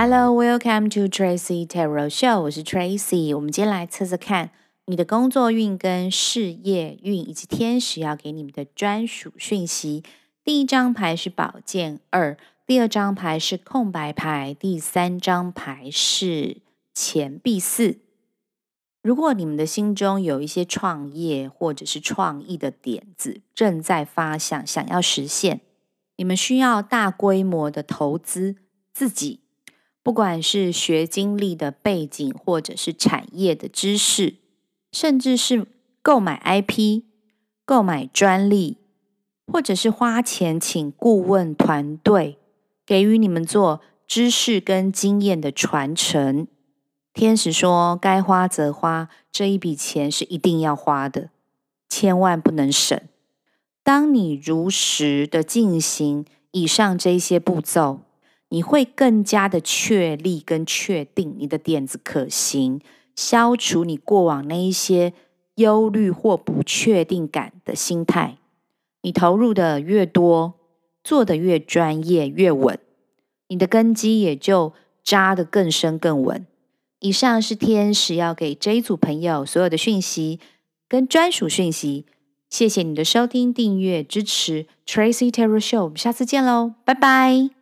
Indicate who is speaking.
Speaker 1: Hello, welcome to Tracy Tarot Show。我是 Tracy。我们今天来测测看你的工作运跟事业运，以及天使要给你们的专属讯息。第一张牌是宝剑二，第二张牌是空白牌，第三张牌是钱币四。如果你们的心中有一些创业或者是创意的点子正在发想，想要实现，你们需要大规模的投资自己。不管是学经历的背景，或者是产业的知识，甚至是购买 IP、购买专利，或者是花钱请顾问团队，给予你们做知识跟经验的传承。天使说：“该花则花，这一笔钱是一定要花的，千万不能省。当你如实的进行以上这些步骤。”你会更加的确立跟确定你的点子可行，消除你过往那一些忧虑或不确定感的心态。你投入的越多，做得越专业越稳，你的根基也就扎得更深更稳。以上是天使要给这一组朋友所有的讯息跟专属讯息。谢谢你的收听、订阅、支持 Tracy Tarot Show，我们下次见喽，拜拜。